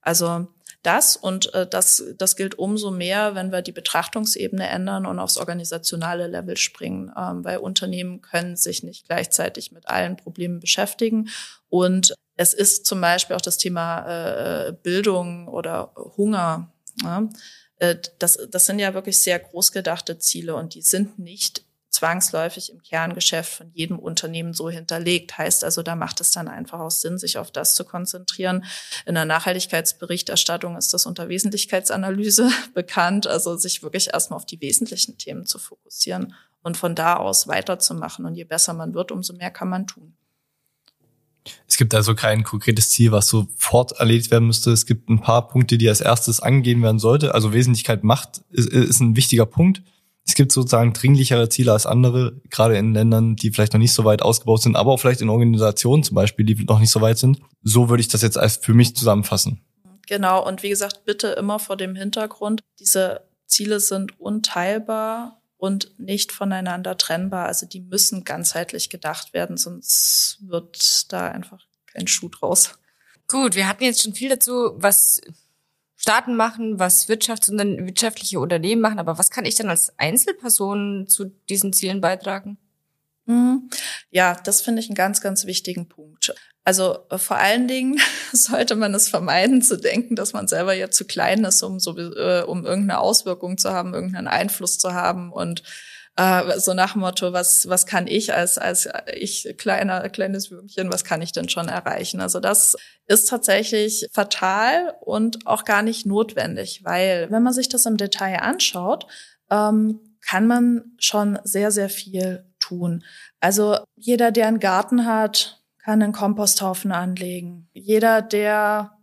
Also das und äh, das, das gilt umso mehr, wenn wir die Betrachtungsebene ändern und aufs organisationale Level springen, ähm, weil Unternehmen können sich nicht gleichzeitig mit allen Problemen beschäftigen und es ist zum Beispiel auch das Thema äh, Bildung oder Hunger. Ja? Äh, das, das sind ja wirklich sehr groß gedachte Ziele und die sind nicht zwangsläufig im Kerngeschäft von jedem Unternehmen so hinterlegt. Heißt also, da macht es dann einfach auch Sinn, sich auf das zu konzentrieren. In der Nachhaltigkeitsberichterstattung ist das unter Wesentlichkeitsanalyse <laughs> bekannt, also sich wirklich erstmal auf die wesentlichen Themen zu fokussieren und von da aus weiterzumachen. Und je besser man wird, umso mehr kann man tun. Es gibt also kein konkretes Ziel, was sofort erledigt werden müsste. Es gibt ein paar Punkte, die als erstes angegeben werden sollte. Also Wesentlichkeit macht ist, ist ein wichtiger Punkt es gibt sozusagen dringlichere Ziele als andere, gerade in Ländern, die vielleicht noch nicht so weit ausgebaut sind, aber auch vielleicht in Organisationen zum Beispiel, die noch nicht so weit sind. So würde ich das jetzt als für mich zusammenfassen. Genau, und wie gesagt, bitte immer vor dem Hintergrund, diese Ziele sind unteilbar und nicht voneinander trennbar. Also die müssen ganzheitlich gedacht werden, sonst wird da einfach kein Schuh draus. Gut, wir hatten jetzt schon viel dazu, was Staaten machen, was Wirtschafts und wirtschaftliche Unternehmen machen, aber was kann ich dann als Einzelperson zu diesen Zielen beitragen? Mhm. Ja, das finde ich einen ganz, ganz wichtigen Punkt. Also äh, vor allen Dingen <laughs> sollte man es vermeiden zu denken, dass man selber ja zu klein ist, um so äh, um irgendeine Auswirkung zu haben, irgendeinen Einfluss zu haben und äh, so nach Motto, was, was kann ich als, als ich kleiner, kleines Würmchen, was kann ich denn schon erreichen? Also das ist tatsächlich fatal und auch gar nicht notwendig, weil wenn man sich das im Detail anschaut, ähm, kann man schon sehr, sehr viel tun. Also jeder, der einen Garten hat, kann einen Komposthaufen anlegen. Jeder, der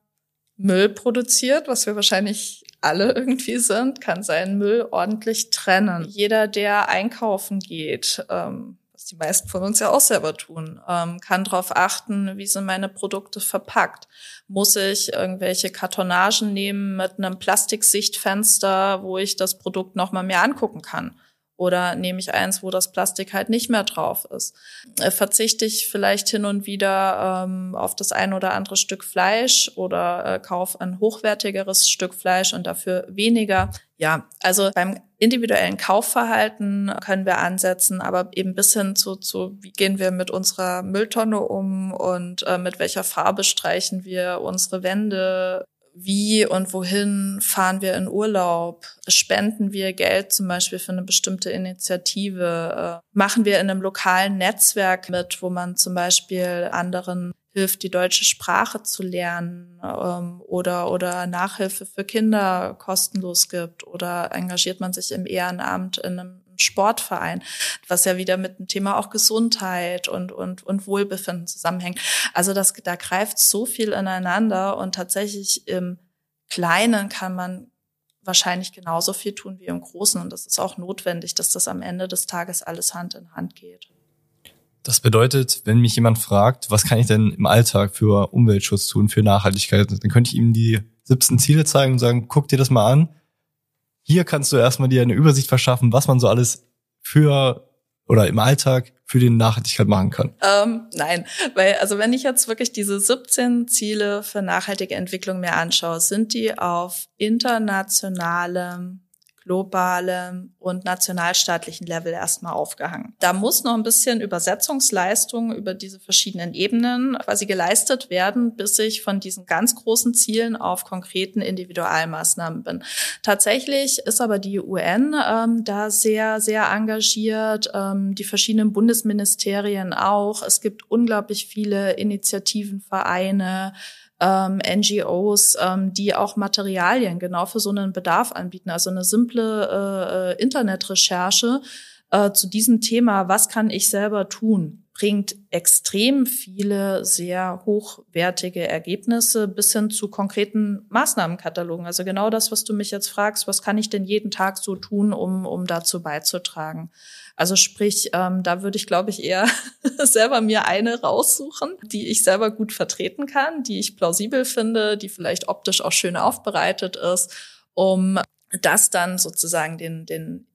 Müll produziert, was wir wahrscheinlich alle irgendwie sind, kann seinen Müll ordentlich trennen. Jeder, der einkaufen geht, ähm, was die meisten von uns ja auch selber tun, ähm, kann darauf achten, wie sind meine Produkte verpackt. Muss ich irgendwelche Kartonagen nehmen mit einem Plastiksichtfenster, wo ich das Produkt nochmal mehr angucken kann? Oder nehme ich eins, wo das Plastik halt nicht mehr drauf ist? Äh, verzichte ich vielleicht hin und wieder ähm, auf das ein oder andere Stück Fleisch oder äh, kaufe ein hochwertigeres Stück Fleisch und dafür weniger? Ja, also beim individuellen Kaufverhalten können wir ansetzen, aber eben bis hin zu, zu wie gehen wir mit unserer Mülltonne um und äh, mit welcher Farbe streichen wir unsere Wände, wie und wohin fahren wir in Urlaub? Spenden wir Geld zum Beispiel für eine bestimmte Initiative? Äh, machen wir in einem lokalen Netzwerk mit, wo man zum Beispiel anderen hilft, die deutsche Sprache zu lernen ähm, oder, oder Nachhilfe für Kinder kostenlos gibt oder engagiert man sich im Ehrenamt in einem Sportverein, was ja wieder mit dem Thema auch Gesundheit und, und, und Wohlbefinden zusammenhängt. Also das, da greift so viel ineinander und tatsächlich im Kleinen kann man wahrscheinlich genauso viel tun wie im Großen. Und das ist auch notwendig, dass das am Ende des Tages alles Hand in Hand geht. Das bedeutet, wenn mich jemand fragt, was kann ich denn im Alltag für Umweltschutz tun, für Nachhaltigkeit, dann könnte ich ihm die 17 Ziele zeigen und sagen, guck dir das mal an. Hier kannst du erstmal dir eine Übersicht verschaffen, was man so alles für oder im Alltag für die Nachhaltigkeit machen kann? Ähm, nein, weil also wenn ich jetzt wirklich diese 17 Ziele für nachhaltige Entwicklung mir anschaue, sind die auf internationalem globalem und nationalstaatlichen Level erstmal aufgehangen. Da muss noch ein bisschen Übersetzungsleistung über diese verschiedenen Ebenen quasi geleistet werden, bis ich von diesen ganz großen Zielen auf konkreten Individualmaßnahmen bin. Tatsächlich ist aber die UN ähm, da sehr, sehr engagiert, ähm, die verschiedenen Bundesministerien auch. Es gibt unglaublich viele Initiativen, Vereine, ähm, NGOs, ähm, die auch Materialien genau für so einen Bedarf anbieten. Also eine simple äh, Internetrecherche äh, zu diesem Thema, was kann ich selber tun, bringt extrem viele sehr hochwertige Ergebnisse bis hin zu konkreten Maßnahmenkatalogen. Also genau das, was du mich jetzt fragst, was kann ich denn jeden Tag so tun, um, um dazu beizutragen? Also sprich, ähm, da würde ich, glaube ich, eher <laughs> selber mir eine raussuchen, die ich selber gut vertreten kann, die ich plausibel finde, die vielleicht optisch auch schön aufbereitet ist, um das dann sozusagen den, den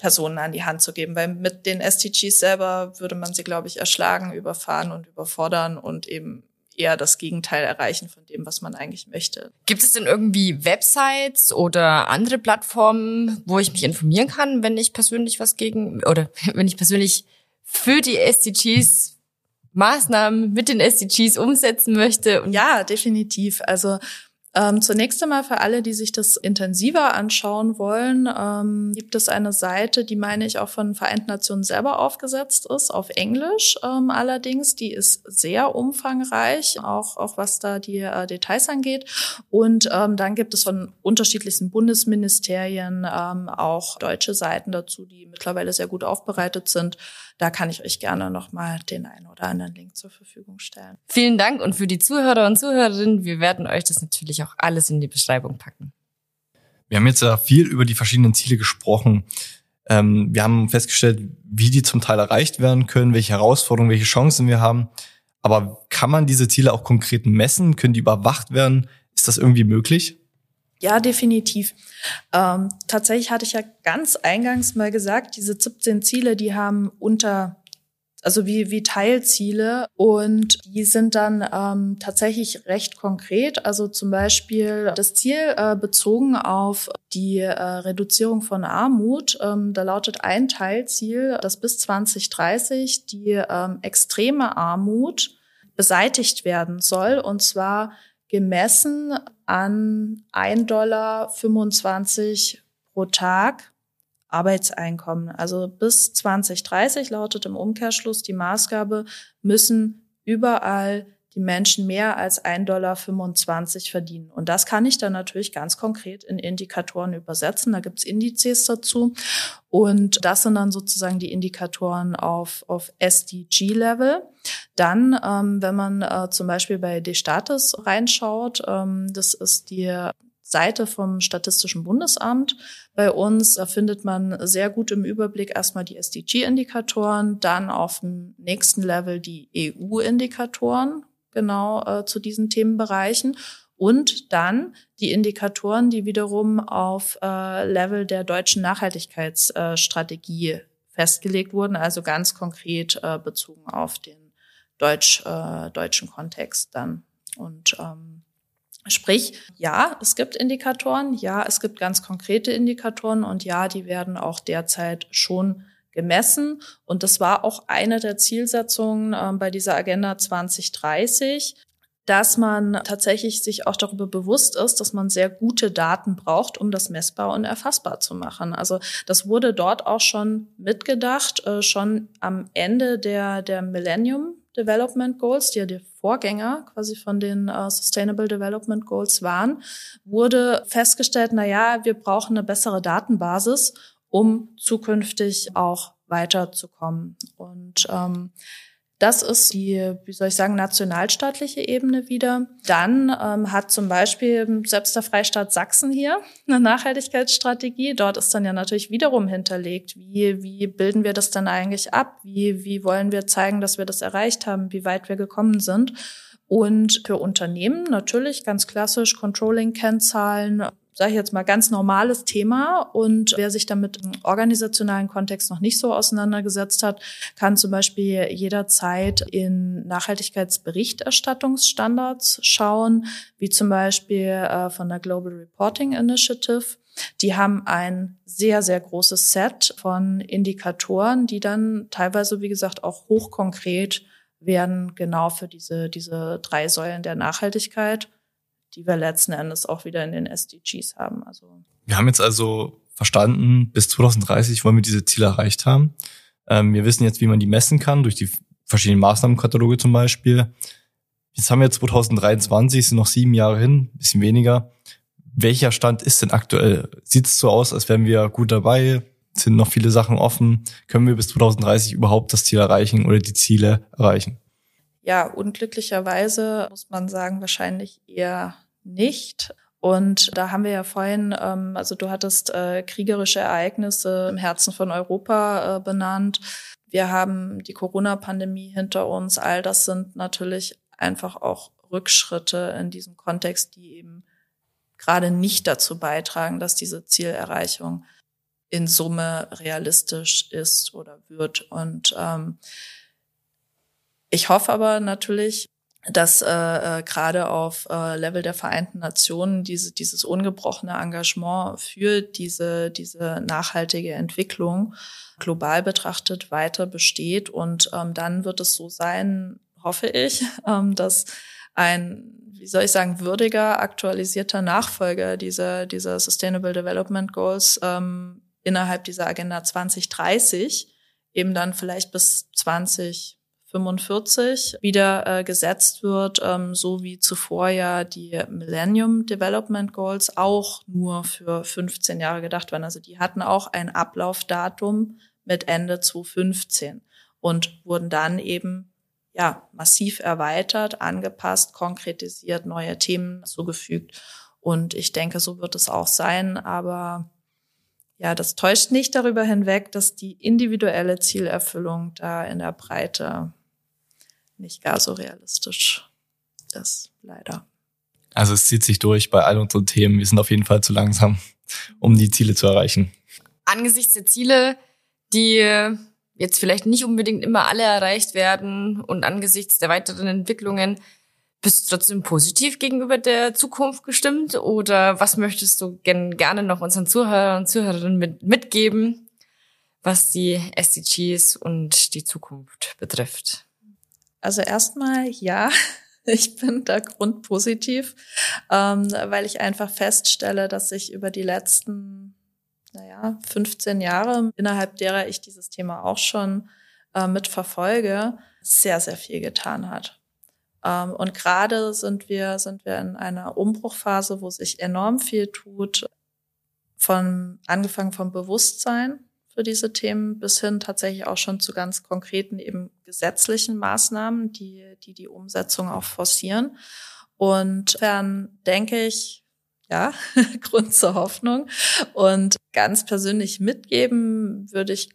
Personen an die Hand zu geben. Weil mit den SDGs selber würde man sie, glaube ich, erschlagen, überfahren und überfordern und eben eher das Gegenteil erreichen von dem, was man eigentlich möchte. Gibt es denn irgendwie Websites oder andere Plattformen, wo ich mich informieren kann, wenn ich persönlich was gegen oder <laughs> wenn ich persönlich für die SDGs Maßnahmen mit den SDGs umsetzen möchte? Ja, definitiv. Also ähm, zunächst einmal für alle, die sich das intensiver anschauen wollen, ähm, gibt es eine Seite, die meine ich auch von Vereinten Nationen selber aufgesetzt ist, auf Englisch ähm, allerdings. Die ist sehr umfangreich, auch, auch was da die äh, Details angeht. Und ähm, dann gibt es von unterschiedlichsten Bundesministerien ähm, auch deutsche Seiten dazu, die mittlerweile sehr gut aufbereitet sind. Da kann ich euch gerne nochmal den einen oder anderen Link zur Verfügung stellen. Vielen Dank und für die Zuhörer und Zuhörerinnen, wir werden euch das natürlich auch alles in die Beschreibung packen. Wir haben jetzt ja viel über die verschiedenen Ziele gesprochen. Ähm, wir haben festgestellt, wie die zum Teil erreicht werden können, welche Herausforderungen, welche Chancen wir haben. Aber kann man diese Ziele auch konkret messen? Können die überwacht werden? Ist das irgendwie möglich? Ja, definitiv. Ähm, tatsächlich hatte ich ja ganz eingangs mal gesagt, diese 17 Ziele, die haben unter also wie, wie Teilziele und die sind dann ähm, tatsächlich recht konkret. Also zum Beispiel das Ziel äh, bezogen auf die äh, Reduzierung von Armut. Ähm, da lautet ein Teilziel, dass bis 2030 die ähm, extreme Armut beseitigt werden soll und zwar gemessen an 1,25 Dollar pro Tag Arbeitseinkommen. Also bis 2030 lautet im Umkehrschluss die Maßgabe, müssen überall die Menschen mehr als 1,25 Dollar verdienen. Und das kann ich dann natürlich ganz konkret in Indikatoren übersetzen. Da gibt's Indizes dazu. Und das sind dann sozusagen die Indikatoren auf, auf SDG-Level. Dann, ähm, wenn man äh, zum Beispiel bei D-Status reinschaut, ähm, das ist die Seite vom Statistischen Bundesamt. Bei uns da findet man sehr gut im Überblick erstmal die SDG-Indikatoren, dann auf dem nächsten Level die EU-Indikatoren, genau äh, zu diesen Themenbereichen. Und dann die Indikatoren, die wiederum auf äh, Level der deutschen Nachhaltigkeitsstrategie äh, festgelegt wurden, also ganz konkret äh, bezogen auf den deutsch, äh, deutschen Kontext dann. Und ähm, Sprich, ja, es gibt Indikatoren, ja, es gibt ganz konkrete Indikatoren und ja, die werden auch derzeit schon gemessen. Und das war auch eine der Zielsetzungen äh, bei dieser Agenda 2030, dass man tatsächlich sich auch darüber bewusst ist, dass man sehr gute Daten braucht, um das messbar und erfassbar zu machen. Also das wurde dort auch schon mitgedacht, äh, schon am Ende der, der Millennium Development Goals, die ja der Vorgänger quasi von den uh, Sustainable Development Goals waren, wurde festgestellt, na ja, wir brauchen eine bessere Datenbasis, um zukünftig auch weiterzukommen. Und ähm, das ist die, wie soll ich sagen, nationalstaatliche Ebene wieder. Dann ähm, hat zum Beispiel selbst der Freistaat Sachsen hier eine Nachhaltigkeitsstrategie. Dort ist dann ja natürlich wiederum hinterlegt, wie, wie bilden wir das dann eigentlich ab? Wie, wie wollen wir zeigen, dass wir das erreicht haben? Wie weit wir gekommen sind? Und für Unternehmen natürlich ganz klassisch Controlling-Kennzahlen, sage ich jetzt mal, ganz normales Thema. Und wer sich damit im organisationalen Kontext noch nicht so auseinandergesetzt hat, kann zum Beispiel jederzeit in Nachhaltigkeitsberichterstattungsstandards schauen, wie zum Beispiel äh, von der Global Reporting Initiative. Die haben ein sehr, sehr großes Set von Indikatoren, die dann teilweise, wie gesagt, auch hochkonkret werden, genau für diese, diese drei Säulen der Nachhaltigkeit die wir letzten Endes auch wieder in den SDGs haben. Also wir haben jetzt also verstanden, bis 2030 wollen wir diese Ziele erreicht haben. Ähm, wir wissen jetzt, wie man die messen kann, durch die verschiedenen Maßnahmenkataloge zum Beispiel. Jetzt haben wir 2023, sind noch sieben Jahre hin, bisschen weniger. Welcher Stand ist denn aktuell? Sieht es so aus, als wären wir gut dabei? Sind noch viele Sachen offen? Können wir bis 2030 überhaupt das Ziel erreichen oder die Ziele erreichen? Ja, unglücklicherweise muss man sagen, wahrscheinlich eher nicht. Und da haben wir ja vorhin, ähm, also du hattest äh, kriegerische Ereignisse im Herzen von Europa äh, benannt. Wir haben die Corona-Pandemie hinter uns. All das sind natürlich einfach auch Rückschritte in diesem Kontext, die eben gerade nicht dazu beitragen, dass diese Zielerreichung in Summe realistisch ist oder wird. Und ähm, ich hoffe aber natürlich, dass äh, äh, gerade auf äh, Level der Vereinten Nationen diese, dieses ungebrochene Engagement für diese, diese nachhaltige Entwicklung global betrachtet weiter besteht. Und ähm, dann wird es so sein, hoffe ich, <laughs> ähm, dass ein, wie soll ich sagen, würdiger, aktualisierter Nachfolger dieser, dieser Sustainable Development Goals ähm, innerhalb dieser Agenda 2030 eben dann vielleicht bis 20 45 wieder äh, gesetzt wird, ähm, so wie zuvor ja die Millennium Development Goals auch nur für 15 Jahre gedacht waren. Also die hatten auch ein Ablaufdatum mit Ende 2015 und wurden dann eben ja massiv erweitert, angepasst, konkretisiert, neue Themen zugefügt. Und ich denke, so wird es auch sein, aber ja, das täuscht nicht darüber hinweg, dass die individuelle Zielerfüllung da in der Breite nicht gar so realistisch ist, leider. Also es zieht sich durch bei all unseren Themen. Wir sind auf jeden Fall zu langsam, um die Ziele zu erreichen. Angesichts der Ziele, die jetzt vielleicht nicht unbedingt immer alle erreicht werden und angesichts der weiteren Entwicklungen, bist du trotzdem positiv gegenüber der Zukunft gestimmt oder was möchtest du gerne noch unseren Zuhörern und Zuhörerinnen mit, mitgeben, was die SDGs und die Zukunft betrifft? Also erstmal ja, <laughs> ich bin da grundpositiv, ähm, weil ich einfach feststelle, dass sich über die letzten, naja, 15 Jahre, innerhalb derer ich dieses Thema auch schon äh, mitverfolge, sehr, sehr viel getan hat. Ähm, und gerade sind wir, sind wir in einer Umbruchphase, wo sich enorm viel tut, von angefangen vom Bewusstsein für diese Themen bis hin tatsächlich auch schon zu ganz konkreten eben gesetzlichen Maßnahmen, die die, die Umsetzung auch forcieren. Und dann denke ich, ja, <laughs> Grund zur Hoffnung. Und ganz persönlich mitgeben würde ich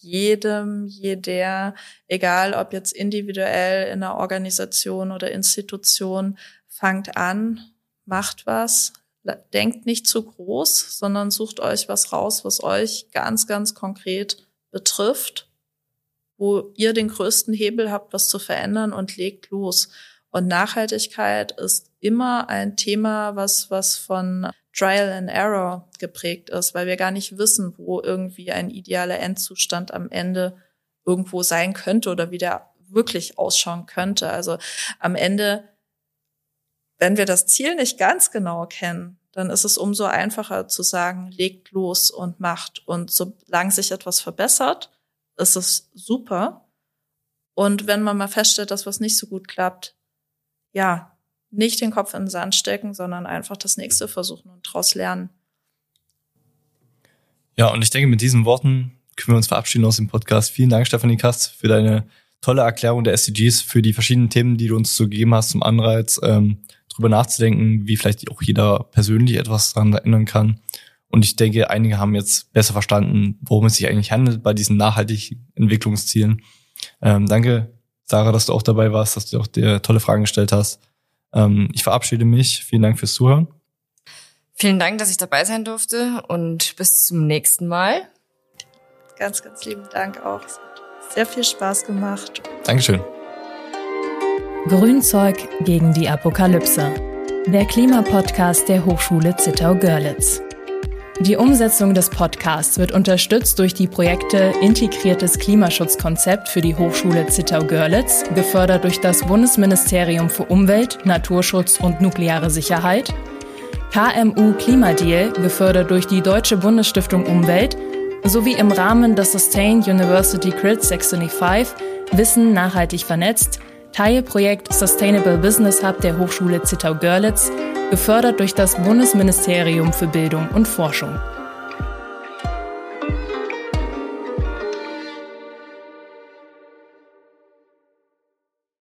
jedem, jeder, egal ob jetzt individuell in einer Organisation oder Institution, fangt an, macht was, denkt nicht zu groß, sondern sucht euch was raus, was euch ganz, ganz konkret betrifft, wo ihr den größten Hebel habt, was zu verändern und legt los. Und Nachhaltigkeit ist immer ein Thema, was, was von Trial and Error geprägt ist, weil wir gar nicht wissen, wo irgendwie ein idealer Endzustand am Ende irgendwo sein könnte oder wie der wirklich ausschauen könnte. Also am Ende, wenn wir das Ziel nicht ganz genau kennen, dann ist es umso einfacher zu sagen, legt los und macht. Und solange sich etwas verbessert, ist es super. Und wenn man mal feststellt, dass was nicht so gut klappt, ja, nicht den Kopf in den Sand stecken, sondern einfach das nächste versuchen und daraus lernen. Ja, und ich denke, mit diesen Worten können wir uns verabschieden aus dem Podcast. Vielen Dank, Stefanie Kast, für deine tolle Erklärung der SDGs, für die verschiedenen Themen, die du uns so gegeben hast zum Anreiz, ähm, drüber nachzudenken, wie vielleicht auch jeder persönlich etwas daran ändern kann. Und ich denke, einige haben jetzt besser verstanden, worum es sich eigentlich handelt bei diesen nachhaltigen Entwicklungszielen. Ähm, danke, Sarah, dass du auch dabei warst, dass du auch dir tolle Fragen gestellt hast. Ähm, ich verabschiede mich. Vielen Dank fürs Zuhören. Vielen Dank, dass ich dabei sein durfte und bis zum nächsten Mal. Ganz, ganz lieben Dank auch. Es hat sehr viel Spaß gemacht. Dankeschön. Grünzeug gegen die Apokalypse. Der Klimapodcast der Hochschule Zittau-Görlitz. Die Umsetzung des Podcasts wird unterstützt durch die Projekte Integriertes Klimaschutzkonzept für die Hochschule Zittau-Görlitz, gefördert durch das Bundesministerium für Umwelt, Naturschutz und nukleare Sicherheit, KMU Klimadeal, gefördert durch die Deutsche Bundesstiftung Umwelt, sowie im Rahmen des Sustain University Grid 625 Wissen nachhaltig vernetzt, Teilprojekt Sustainable Business Hub der Hochschule Zittau-Görlitz, gefördert durch das Bundesministerium für Bildung und Forschung.